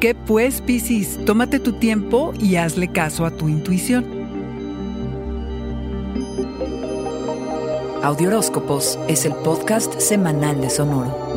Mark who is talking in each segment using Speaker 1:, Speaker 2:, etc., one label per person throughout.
Speaker 1: qué pues, Piscis? Tómate tu tiempo y hazle caso a tu intuición.
Speaker 2: Audioróscopos es el podcast semanal de Sonoro.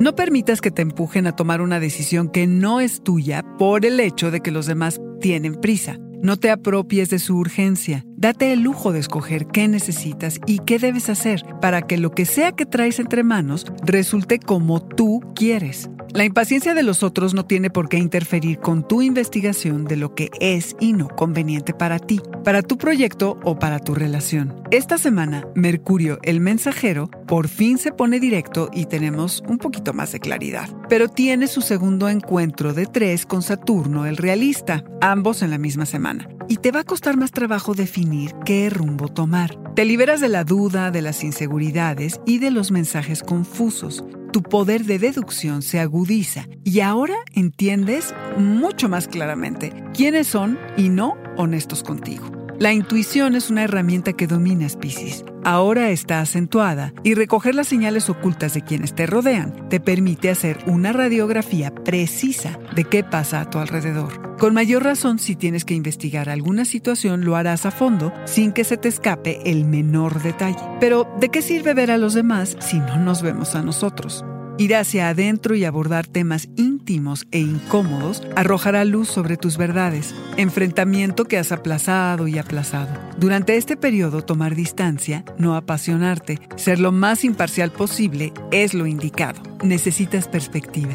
Speaker 1: No permitas que te empujen a tomar una decisión que no es tuya por el hecho de que los demás tienen prisa. No te apropies de su urgencia. Date el lujo de escoger qué necesitas y qué debes hacer para que lo que sea que traes entre manos resulte como tú quieres. La impaciencia de los otros no tiene por qué interferir con tu investigación de lo que es y no conveniente para ti, para tu proyecto o para tu relación. Esta semana, Mercurio, el mensajero, por fin se pone directo y tenemos un poquito más de claridad. Pero tiene su segundo encuentro de tres con Saturno, el realista, ambos en la misma semana. Y te va a costar más trabajo definir qué rumbo tomar. Te liberas de la duda, de las inseguridades y de los mensajes confusos tu poder de deducción se agudiza y ahora entiendes mucho más claramente quiénes son y no honestos contigo. La intuición es una herramienta que domina Piscis. Ahora está acentuada y recoger las señales ocultas de quienes te rodean te permite hacer una radiografía precisa de qué pasa a tu alrededor. Con mayor razón, si tienes que investigar alguna situación, lo harás a fondo sin que se te escape el menor detalle. Pero, ¿de qué sirve ver a los demás si no nos vemos a nosotros? Ir hacia adentro y abordar temas íntimos e incómodos arrojará luz sobre tus verdades, enfrentamiento que has aplazado y aplazado. Durante este periodo tomar distancia, no apasionarte, ser lo más imparcial posible es lo indicado. Necesitas perspectiva.